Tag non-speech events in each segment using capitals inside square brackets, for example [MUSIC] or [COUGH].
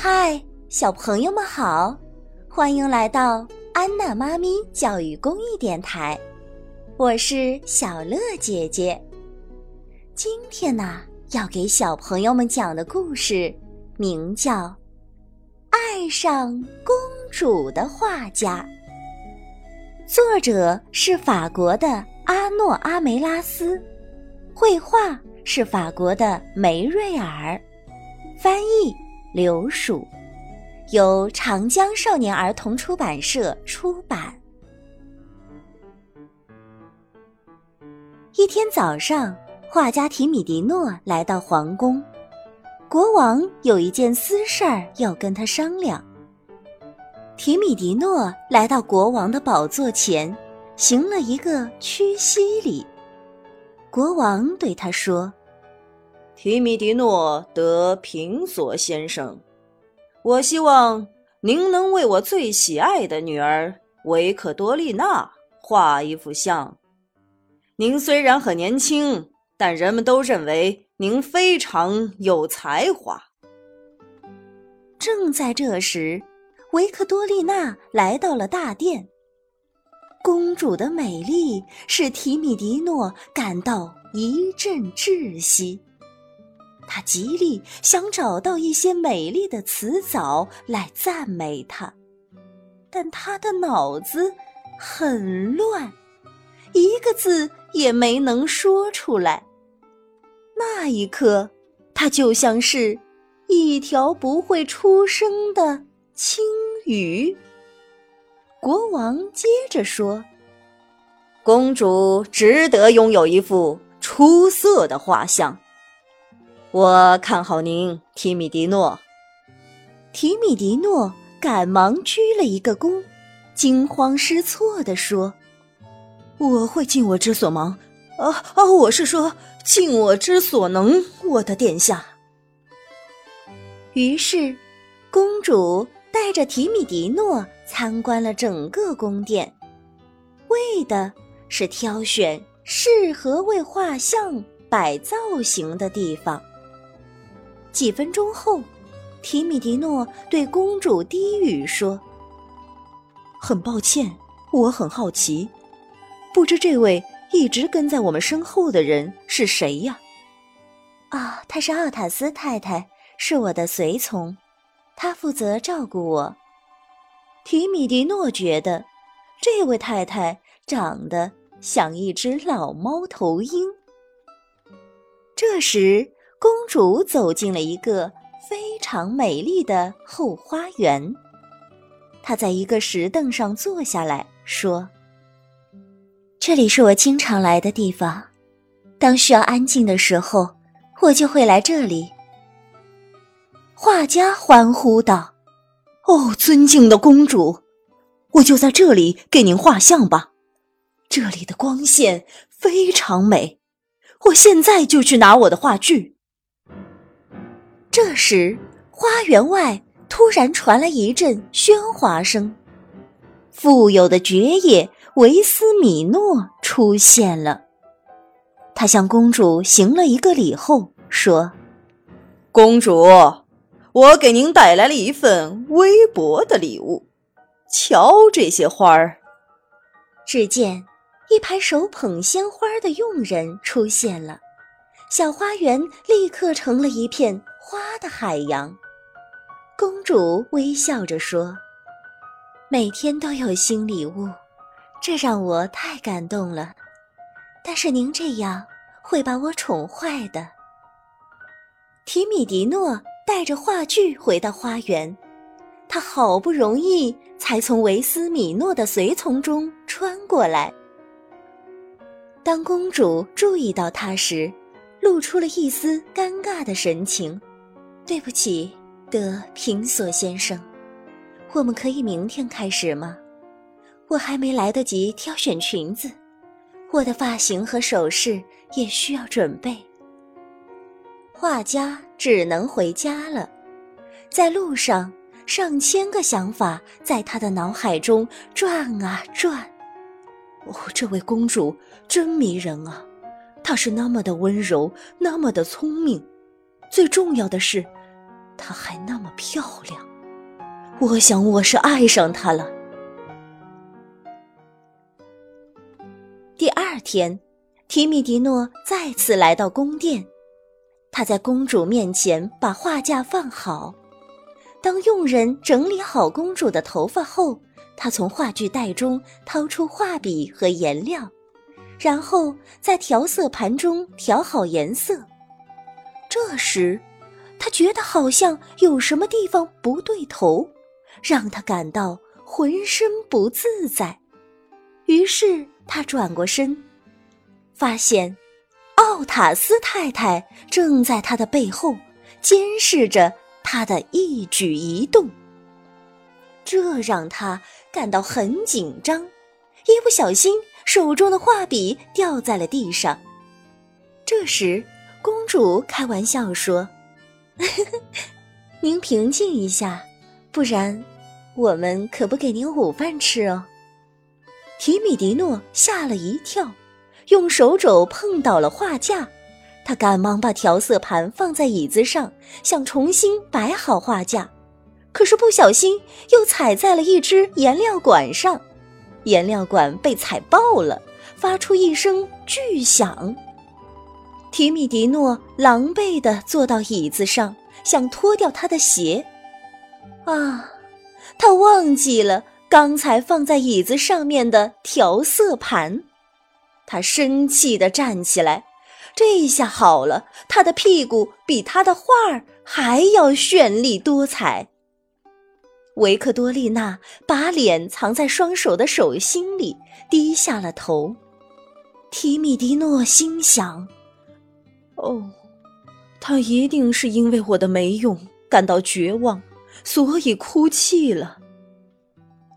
嗨，小朋友们好，欢迎来到安娜妈咪教育公益电台，我是小乐姐姐。今天呢，要给小朋友们讲的故事名叫《爱上公主的画家》，作者是法国的阿诺阿梅拉斯，绘画是法国的梅瑞尔，翻译。刘鼠，由长江少年儿童出版社出版。一天早上，画家提米迪诺来到皇宫，国王有一件私事儿要跟他商量。提米迪诺来到国王的宝座前，行了一个屈膝礼。国王对他说。提米迪诺·德平索先生，我希望您能为我最喜爱的女儿维克多丽娜画一幅像。您虽然很年轻，但人们都认为您非常有才华。正在这时，维克多丽娜来到了大殿。公主的美丽使提米迪诺感到一阵窒息。他极力想找到一些美丽的词藻来赞美她，但他的脑子很乱，一个字也没能说出来。那一刻，他就像是一条不会出声的青鱼。国王接着说：“公主值得拥有一幅出色的画像。”我看好您，提米迪诺。提米迪诺赶忙鞠了一个躬，惊慌失措地说：“我会尽我之所忙，啊啊，我是说尽我之所能，我的殿下。”于是，公主带着提米迪诺参观了整个宫殿，为的是挑选适合为画像摆造型的地方。几分钟后，提米迪诺对公主低语说：“很抱歉，我很好奇，不知这位一直跟在我们身后的人是谁呀？”“啊，她是奥塔斯太太，是我的随从，她负责照顾我。”提米迪诺觉得这位太太长得像一只老猫头鹰。这时。公主走进了一个非常美丽的后花园。她在一个石凳上坐下来说：“这里是我经常来的地方，当需要安静的时候，我就会来这里。”画家欢呼道：“哦，尊敬的公主，我就在这里给您画像吧。这里的光线非常美，我现在就去拿我的画具。”这时，花园外突然传来一阵喧哗声。富有的爵爷维斯米诺出现了，他向公主行了一个礼后说：“公主，我给您带来了一份微薄的礼物，瞧这些花儿。”只见一排手捧鲜花的佣人出现了，小花园立刻成了一片。花的海洋，公主微笑着说：“每天都有新礼物，这让我太感动了。但是您这样会把我宠坏的。”提米迪诺带着话剧回到花园，他好不容易才从维斯米诺的随从中穿过来。当公主注意到他时，露出了一丝尴尬的神情。对不起，德平索先生，我们可以明天开始吗？我还没来得及挑选裙子，我的发型和首饰也需要准备。画家只能回家了，在路上，上千个想法在他的脑海中转啊转。哦，这位公主真迷人啊！她是那么的温柔，那么的聪明，最重要的是。她还那么漂亮，我想我是爱上她了。第二天，提米迪诺再次来到宫殿，他在公主面前把画架放好。当佣人整理好公主的头发后，他从画具袋中掏出画笔和颜料，然后在调色盘中调好颜色。这时，他觉得好像有什么地方不对头，让他感到浑身不自在。于是他转过身，发现奥塔斯太太正在他的背后监视着。他的一举一动，这让他感到很紧张，一不小心手中的画笔掉在了地上。这时，公主开玩笑说：“ [LAUGHS] 您平静一下，不然我们可不给您午饭吃哦。”提米迪诺吓了一跳，用手肘碰倒了画架。他赶忙把调色盘放在椅子上，想重新摆好画架，可是不小心又踩在了一只颜料管上，颜料管被踩爆了，发出一声巨响。提米迪诺狼狈地坐到椅子上，想脱掉他的鞋，啊，他忘记了刚才放在椅子上面的调色盘，他生气地站起来。这下好了，他的屁股比他的画儿还要绚丽多彩。维克多丽娜把脸藏在双手的手心里，低下了头。提米迪诺心想：“哦，他一定是因为我的没用感到绝望，所以哭泣了。”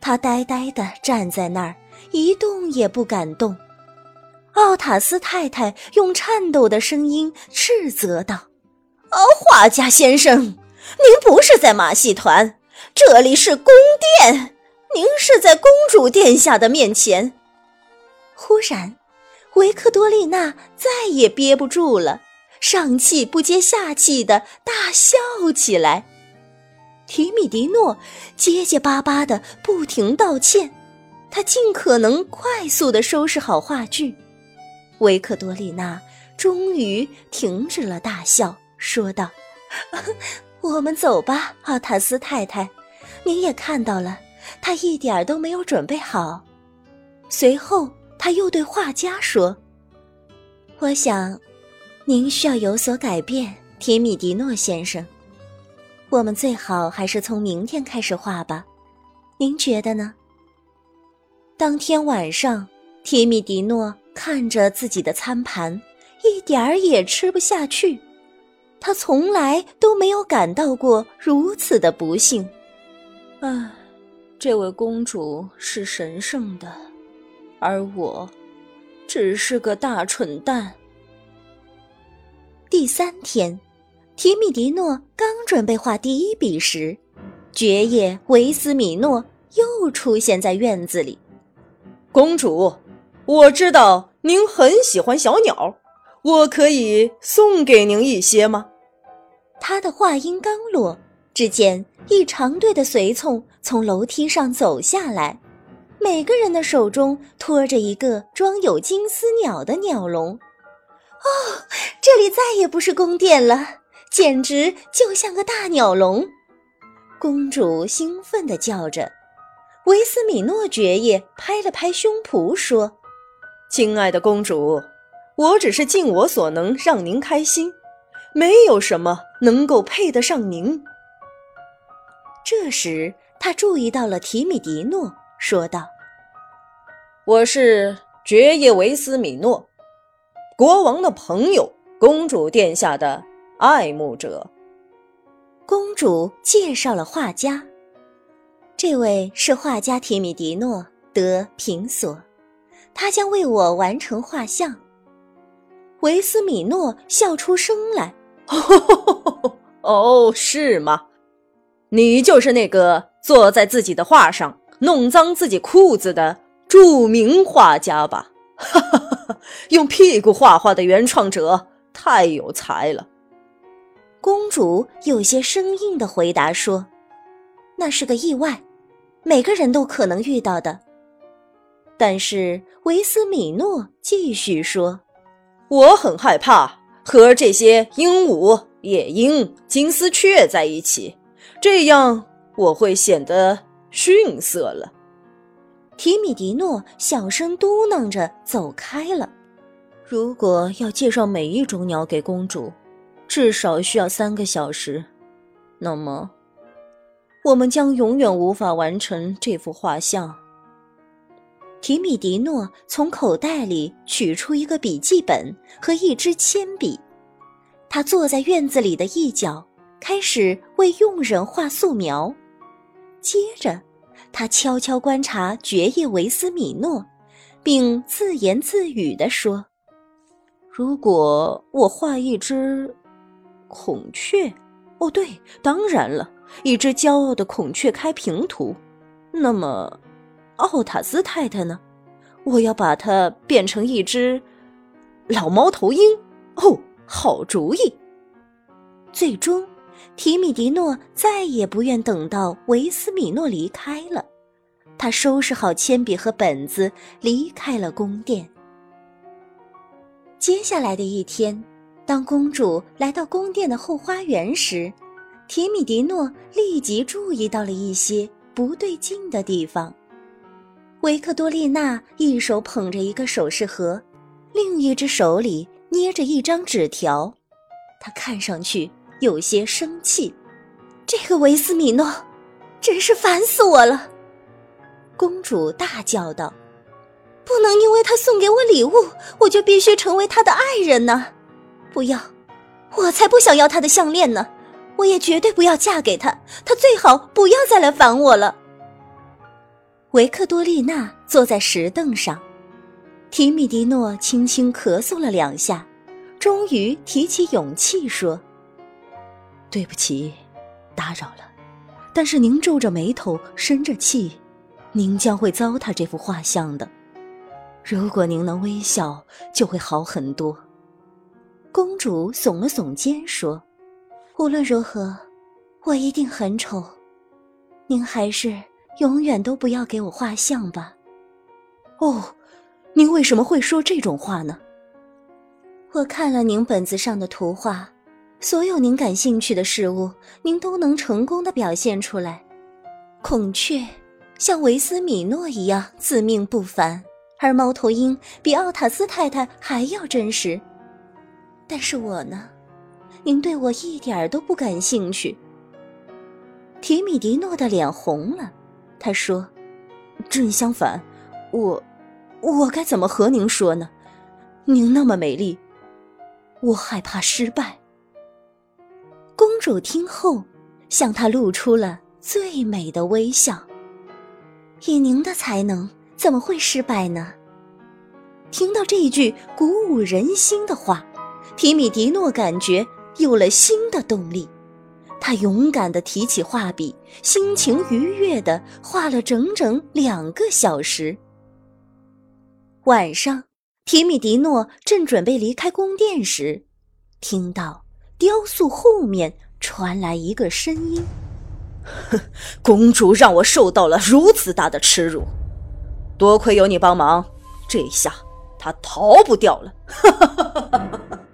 他呆呆地站在那儿，一动也不敢动。奥塔斯太太用颤抖的声音斥责道：“哦，画家先生，您不是在马戏团，这里是宫殿，您是在公主殿下的面前。”忽然，维克多丽娜再也憋不住了，上气不接下气的大笑起来。提米迪诺结结巴巴的不停道歉，他尽可能快速的收拾好话剧。维克多丽娜终于停止了大笑，说道：“我们走吧，奥塔斯太太。您也看到了，他一点儿都没有准备好。”随后，他又对画家说：“我想，您需要有所改变，提米迪诺先生。我们最好还是从明天开始画吧，您觉得呢？”当天晚上，提米迪诺。看着自己的餐盘，一点儿也吃不下去。他从来都没有感到过如此的不幸。唉，这位公主是神圣的，而我只是个大蠢蛋。第三天，提米迪诺刚准备画第一笔时，爵爷维斯米诺又出现在院子里。公主。我知道您很喜欢小鸟，我可以送给您一些吗？他的话音刚落，只见一长队的随从从楼梯上走下来，每个人的手中托着一个装有金丝鸟的鸟笼。哦，这里再也不是宫殿了，简直就像个大鸟笼！公主兴奋地叫着。维斯米诺爵爷拍了拍胸脯说。亲爱的公主，我只是尽我所能让您开心，没有什么能够配得上您。这时，他注意到了提米迪诺，说道：“我是爵爷维斯米诺，国王的朋友，公主殿下的爱慕者。”公主介绍了画家，这位是画家提米迪诺·德平索。他将为我完成画像。维斯米诺笑出声来：“ [LAUGHS] 哦，是吗？你就是那个坐在自己的画上弄脏自己裤子的著名画家吧？哈哈哈，用屁股画画的原创者太有才了。”公主有些生硬的回答说：“那是个意外，每个人都可能遇到的。”但是维斯米诺继续说：“我很害怕和这些鹦鹉、夜莺、金丝雀在一起，这样我会显得逊色了。”提米迪诺小声嘟囔着走开了。如果要介绍每一种鸟给公主，至少需要三个小时，那么我们将永远无法完成这幅画像。提米迪诺从口袋里取出一个笔记本和一支铅笔，他坐在院子里的一角，开始为佣人画素描。接着，他悄悄观察爵爷维斯米诺，并自言自语地说。如果我画一只孔雀，哦，对，当然了，一只骄傲的孔雀开屏图。那么，奥塔斯太太呢？我要把它变成一只老猫头鹰。哦，好主意。最终，提米迪诺再也不愿等到维斯米诺离开了，他收拾好铅笔和本子，离开了宫殿。接下来的一天，当公主来到宫殿的后花园时，提米迪诺立即注意到了一些不对劲的地方。维克多丽娜一手捧着一个首饰盒，另一只手里捏着一张纸条，她看上去有些生气。这个维斯米诺，真是烦死我了！公主大叫道。不能因为他送给我礼物，我就必须成为他的爱人呢！不要，我才不想要他的项链呢！我也绝对不要嫁给他，他最好不要再来烦我了。维克多丽娜坐在石凳上，提米迪诺轻轻咳嗽了两下，终于提起勇气说：“对不起，打扰了。但是您皱着眉头，生着气，您将会糟蹋这幅画像的。”如果您能微笑，就会好很多。公主耸了耸肩说：“无论如何，我一定很丑。您还是永远都不要给我画像吧。”哦，您为什么会说这种话呢？我看了您本子上的图画，所有您感兴趣的事物，您都能成功的表现出来。孔雀像维斯米诺一样自命不凡。而猫头鹰比奥塔斯太太还要真实，但是我呢？您对我一点都不感兴趣。提米迪诺的脸红了，他说：“正相反，我，我该怎么和您说呢？您那么美丽，我害怕失败。”公主听后，向他露出了最美的微笑。以您的才能。怎么会失败呢？听到这一句鼓舞人心的话，提米迪诺感觉有了新的动力。他勇敢地提起画笔，心情愉悦地画了整整两个小时。晚上，提米迪诺正准备离开宫殿时，听到雕塑后面传来一个声音：“哼，[LAUGHS] 公主让我受到了如此大的耻辱。”多亏有你帮忙，这下他逃不掉了。[LAUGHS]